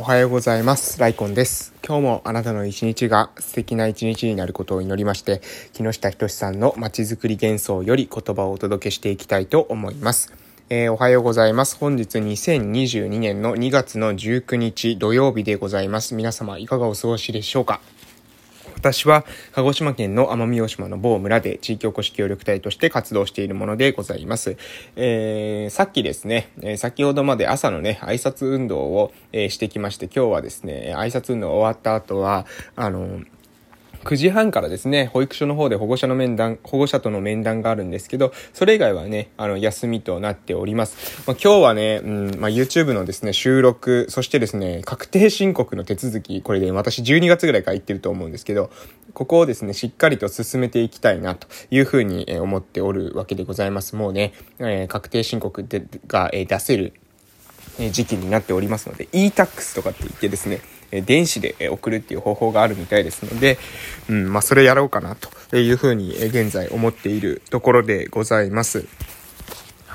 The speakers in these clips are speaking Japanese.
おはようございます。ライコンです。今日もあなたの一日が素敵な一日になることを祈りまして、木下仁さんのまちづくり幻想より言葉をお届けしていきたいと思います。えー、おはようございます。本日2022年の2月の19日土曜日でございます。皆様いかがお過ごしでしょうか？私は鹿児島県の奄美大島の某村で地域おこし協力隊として活動しているものでございます。えー、さっきですね、えー、先ほどまで朝のね、挨拶運動を、えー、してきまして、今日はですね、挨拶運動終わった後は、あの9時半からですね、保育所の方で保護者の面談、保護者との面談があるんですけど、それ以外はね、あの、休みとなっております。まあ、今日はね、うん、まあ、YouTube のですね、収録、そしてですね、確定申告の手続き、これで、私12月ぐらいから言ってると思うんですけど、ここをですね、しっかりと進めていきたいな、というふうに思っておるわけでございます。もうね、えー、確定申告でが、えー、出せる時期になっておりますので、e-tax とかって言ってですね、電子で送るっていう方法があるみたいですので、うん、まあ、それやろうかなというふうに現在思っているところでございます。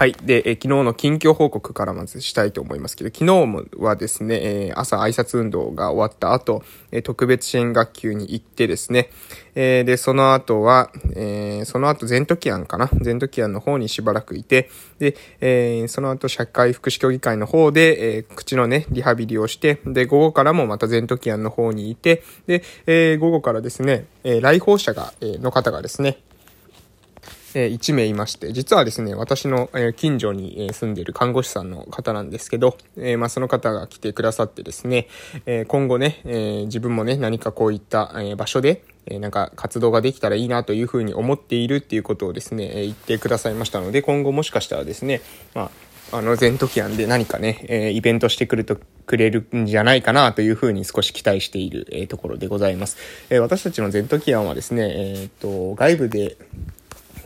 はい。で、え昨日の近況報告からまずしたいと思いますけど、昨日はですね、え、朝挨拶運動が終わった後、え特別支援学級に行ってですね、え、で、その後は、え、その後、ゼントキアンかな？ゼントキアンの方にしばらくいて、で、え、その後、社会福祉協議会の方で、え、口のね、リハビリをして、で、午後からもまたゼントキアンの方にいて、で、え、午後からですね、え、来訪者が、え、の方がですね、えー、1名いまして、実はですね、私の、近所に、住んでいる看護師さんの方なんですけど、まあ、その方が来てくださってですね、今後ね、自分もね、何かこういった、場所で、なんか活動ができたらいいなというふうに思っているっていうことをですね、言ってくださいましたので、今後もしかしたらですね、まあ、あの、ゼントキアンで何かね、えー、イベントしてくると、くれるんじゃないかなというふうに少し期待している、えー、ところでございます。えー、私たちのゼントキアンはですね、え、っと、外部で、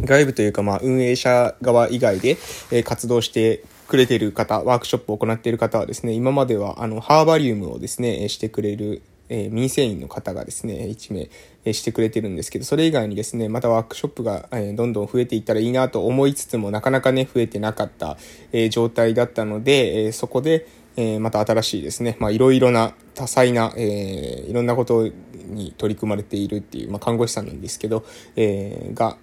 外部というか、まあ、運営者側以外で、え活動してくれている方、ワークショップを行っている方はですね、今までは、あの、ハーバリウムをですね、してくれる、え、民生員の方がですね、1名、えしてくれてるんですけど、それ以外にですね、またワークショップが、えどんどん増えていったらいいなと思いつつも、なかなかね、増えてなかった、え状態だったので、えそこで、えまた新しいですね、まあ、いろいろな多彩な、えー、いろんなことに取り組まれているっていう、まあ、看護師さんなんですけど、えー、が、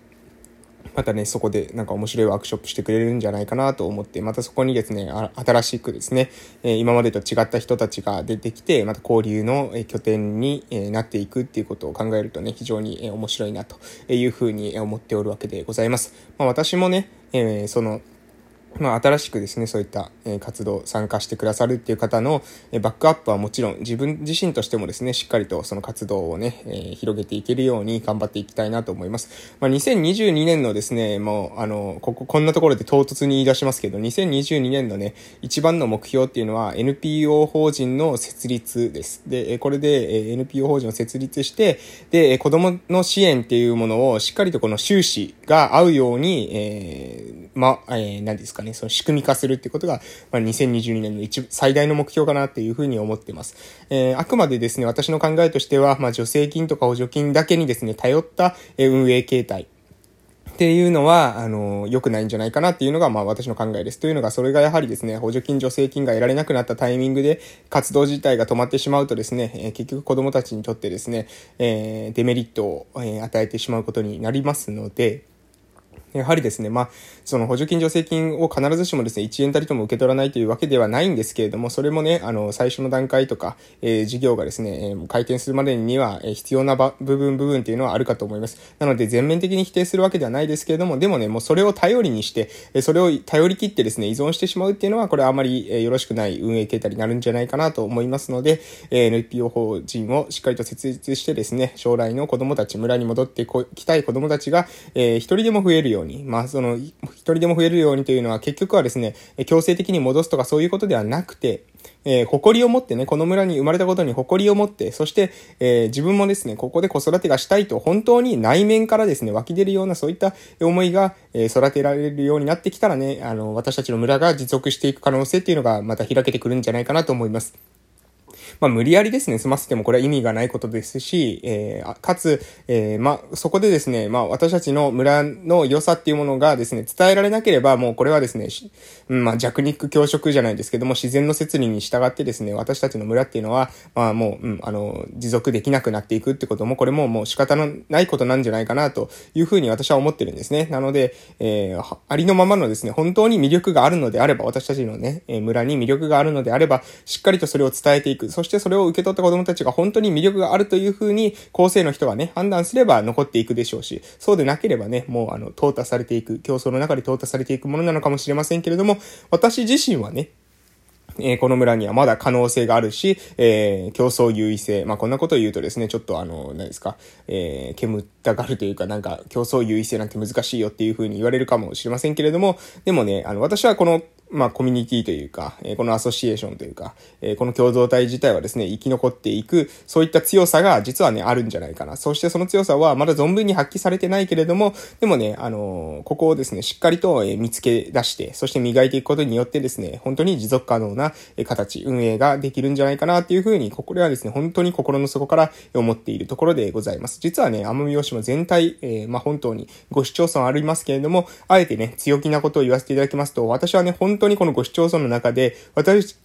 またね、そこでなんか面白いワークショップしてくれるんじゃないかなと思って、またそこにですね、新しくですね、え今までと違った人たちが出てきて、また交流の拠点になっていくっていうことを考えるとね、非常に面白いなというふうに思っておるわけでございます。まあ、私もね、えその、まあ、新しくですね、そういった、活動、参加してくださるっていう方の、バックアップはもちろん、自分自身としてもですね、しっかりとその活動をね、えー、広げていけるように頑張っていきたいなと思います。まあ、2022年のですね、もう、あの、ここ、こんなところで唐突に言い出しますけど、2022年のね、一番の目標っていうのは NPO 法人の設立です。で、これで NPO 法人を設立して、で、子供の支援っていうものをしっかりとこの収支が合うように、えー、ま、えー、何ですかね、その仕組み化するってことが、まあ、2022年の一最大の目標かなっていうふうに思ってます。えー、あくまでですね、私の考えとしては、まあ、助成金とか補助金だけにですね、頼った運営形態。っていうのは、あの、良くないんじゃないかなっていうのが、まあ私の考えです。というのが、それがやはりですね、補助金、助成金が得られなくなったタイミングで、活動自体が止まってしまうとですね、えー、結局子供たちにとってですね、えー、デメリットを、えー、与えてしまうことになりますので、やはりですね、まあ、その補助金助成金を必ずしもですね、1円たりとも受け取らないというわけではないんですけれども、それもね、あの、最初の段階とか、えー、事業がですね、えー、開店するまでには、えー、必要な部分、部分っていうのはあるかと思います。なので、全面的に否定するわけではないですけれども、でもね、もうそれを頼りにして、えそれを頼り切ってですね、依存してしまうっていうのは、これはあまり、えよろしくない運営形態になるんじゃないかなと思いますので、え NPO 法人をしっかりと設立してですね、将来の子供たち、村に戻ってきたい子供たちが、えー、一人でも増えるように、まあ、その、一人でも増えるようにというのは結局はですね、強制的に戻すとかそういうことではなくて、えー、誇りを持ってね、この村に生まれたことに誇りを持って、そして、えー、自分もですね、ここで子育てがしたいと本当に内面からですね、湧き出るようなそういった思いが、えー、育てられるようになってきたらね、あの、私たちの村が持続していく可能性っていうのがまた開けてくるんじゃないかなと思います。まあ、無理やりですね、済ませてもこれは意味がないことですし、えー、かつ、えー、まあ、そこでですね、まあ、私たちの村の良さっていうものがですね、伝えられなければ、もうこれはですね、うん、まあ、弱肉強食じゃないですけども、自然の摂理に従ってですね、私たちの村っていうのは、まあ、もう、うん、あの、持続できなくなっていくってことも、これももう仕方のないことなんじゃないかな、というふうに私は思ってるんですね。なので、えー、ありのままのですね、本当に魅力があるのであれば、私たちのね、え村に魅力があるのであれば、しっかりとそれを伝えていく。そしてそれを受け取った子供たちが本当に魅力があるというふうに、後世の人がね、判断すれば残っていくでしょうし、そうでなければね、もうあの、淘汰されていく、競争の中で淘汰されていくものなのかもしれませんけれども、私自身はね、えー、この村にはまだ可能性があるし、えー、競争優位性。まあ、こんなことを言うとですね、ちょっとあの、何ですか、えー、煙ったがるというか、なんか、競争優位性なんて難しいよっていう風に言われるかもしれませんけれども、でもね、あの、私はこのまあ、コミュニティというか、え、このアソシエーションというか、え、この共同体自体はですね、生き残っていく、そういった強さが実はね、あるんじゃないかな。そしてその強さはまだ存分に発揮されてないけれども、でもね、あの、ここをですね、しっかりとえ見つけ出して、そして磨いていくことによってですね、本当に持続可能な形、運営ができるんじゃないかなっていうふうに、ここではですね、本当に心の底から思っているところでございます。実はね、奄美大島全体、えー、まあ、本当にご市町村ありますけれども、あえてね、強気なことを言わせていただきますと、私はね、本当当にこのご市町村の中で、私、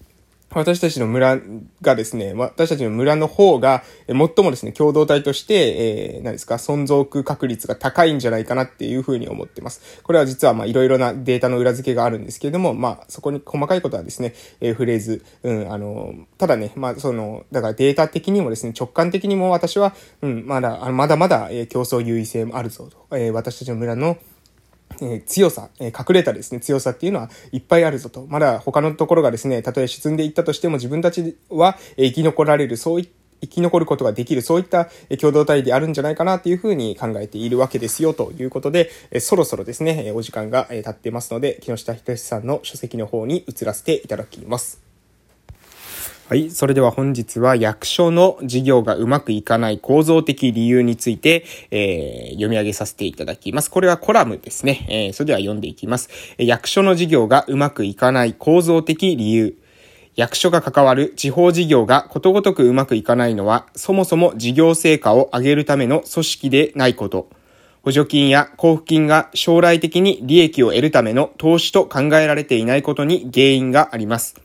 私たちの村がですね、私たちの村の方が、最もですね、共同体として、えー、何ですか、存続確率が高いんじゃないかなっていうふうに思ってます。これは実は、まあ、いろいろなデータの裏付けがあるんですけれども、まあ、そこに細かいことはですね、えー、フレーズ、うん、あの、ただね、まあ、その、だからデータ的にもですね、直感的にも私は、うん、まだ、まだまだ、えー、競争優位性もあるぞと、えー、私たちの村の、え強さ、え隠れたですね、強さっていうのはいっぱいあるぞと。まだ他のところがですね、たとえ沈んでいったとしても自分たちは生き残られる、そういった生き残ることができる、そういった共同体であるんじゃないかなっていうふうに考えているわけですよということで、そろそろですね、お時間が経ってますので、木下仁さんの書籍の方に移らせていただきます。はい。それでは本日は役所の事業がうまくいかない構造的理由について、えー、読み上げさせていただきます。これはコラムですね。えー、それでは読んでいきます。役所の事業がうまくいかない構造的理由。役所が関わる地方事業がことごとくうまくいかないのは、そもそも事業成果を上げるための組織でないこと。補助金や交付金が将来的に利益を得るための投資と考えられていないことに原因があります。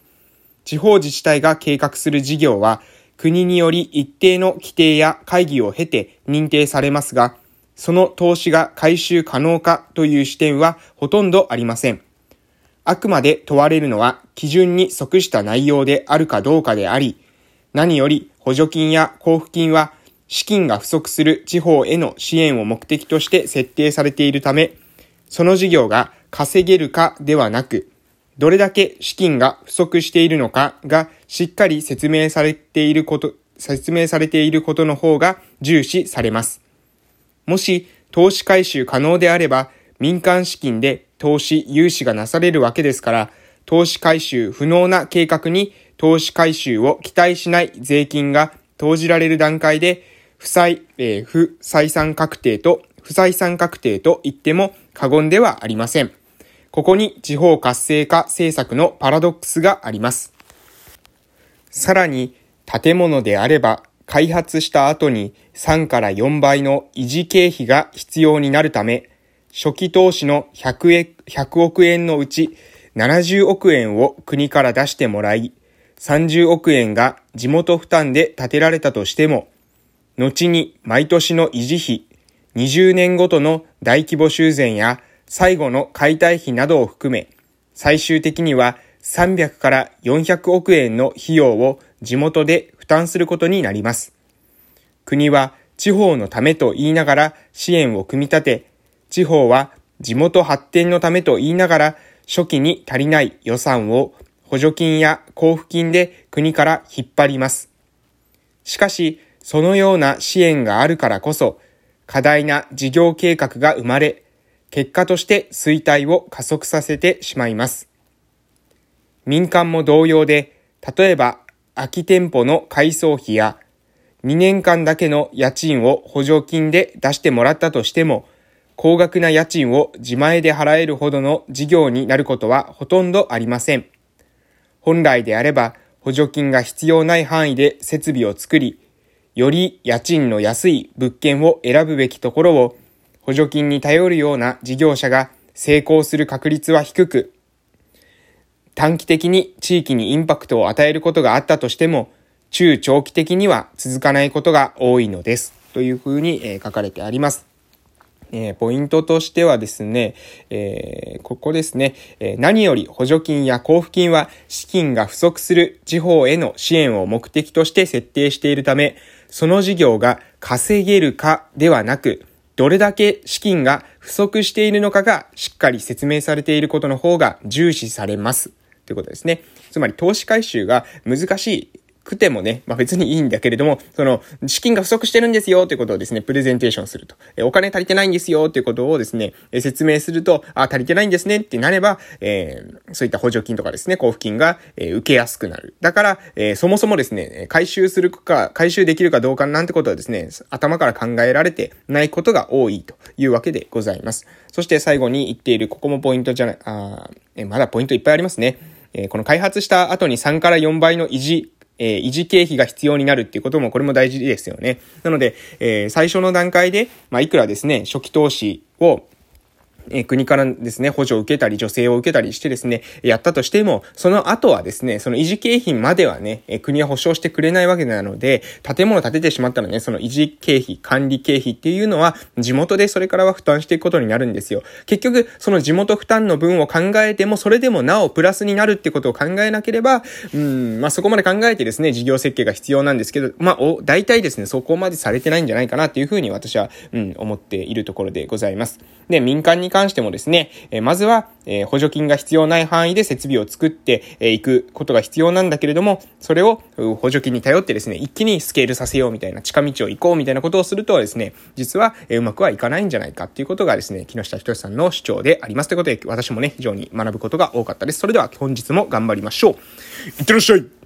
地方自治体が計画する事業は、国により一定の規定や会議を経て認定されますが、その投資が回収可能かという視点はほとんどありません。あくまで問われるのは基準に即した内容であるかどうかであり、何より補助金や交付金は資金が不足する地方への支援を目的として設定されているため、その事業が稼げるかではなく、どれだけ資金が不足しているのかがしっかり説明されていること、説明されていることの方が重視されます。もし投資回収可能であれば民間資金で投資融資がなされるわけですから、投資回収不能な計画に投資回収を期待しない税金が投じられる段階で、不採、えー、不採算確定と不採算確定と言っても過言ではありません。ここに地方活性化政策のパラドックスがあります。さらに、建物であれば、開発した後に3から4倍の維持経費が必要になるため、初期投資の 100, 100億円のうち70億円を国から出してもらい、30億円が地元負担で建てられたとしても、後に毎年の維持費、20年ごとの大規模修繕や最後の解体費などを含め、最終的には300から400億円の費用を地元で負担することになります。国は地方のためと言いながら支援を組み立て、地方は地元発展のためと言いながら初期に足りない予算を補助金や交付金で国から引っ張ります。しかし、そのような支援があるからこそ、過大な事業計画が生まれ、結果として衰退を加速させてしまいます。民間も同様で、例えば空き店舗の改装費や2年間だけの家賃を補助金で出してもらったとしても、高額な家賃を自前で払えるほどの事業になることはほとんどありません。本来であれば、補助金が必要ない範囲で設備を作り、より家賃の安い物件を選ぶべきところを、補助金に頼るような事業者が成功する確率は低く、短期的に地域にインパクトを与えることがあったとしても、中長期的には続かないことが多いのです。というふうに、え書かれてあります。えー、ポイントとしてはですね、えー、ここですね、えー、何より補助金や交付金は資金が不足する地方への支援を目的として設定しているため、その事業が稼げるかではなく、どれだけ資金が不足しているのかがしっかり説明されていることの方が重視されます。ということですね。つまり投資回収が難しいくてもね、まあ別にいいんだけれども、その、資金が不足してるんですよということをですね、プレゼンテーションすると。え、お金足りてないんですよということをですね、え、説明すると、あ、足りてないんですねってなれば、えー、そういった補助金とかですね、交付金が、えー、受けやすくなる。だから、えー、そもそもですね、回収するか、回収できるかどうかなんてことはですね、頭から考えられてないことが多いというわけでございます。そして最後に言っている、ここもポイントじゃない、あえまだポイントいっぱいありますね。えこの開発した後に3から4倍の維持えー、維持経費が必要になるっていうこともこれも大事ですよね。なので、えー、最初の段階で、まあ、いくらですね、初期投資をえ国からですね、補助を受けたり、助成を受けたりしてですね、やったとしても、その後はですね、その維持経費まではね、え国は保証してくれないわけなので、建物建ててしまったらね、その維持経費、管理経費っていうのは、地元でそれからは負担していくことになるんですよ。結局、その地元負担の分を考えても、それでもなおプラスになるってことを考えなければ、うん、まあ、そこまで考えてですね、事業設計が必要なんですけど、まあ、お、大体ですね、そこまでされてないんじゃないかなっていうふうに私は、うん、思っているところでございます。で、民間に関してもですね、えまずは、え補助金が必要ない範囲で設備を作っていくことが必要なんだけれども、それを補助金に頼ってですね、一気にスケールさせようみたいな近道を行こうみたいなことをするとですね、実はうまくはいかないんじゃないかっていうことがですね、木下仁さんの主張でありますということで、私もね、非常に学ぶことが多かったです。それでは本日も頑張りましょう。いってらっしゃい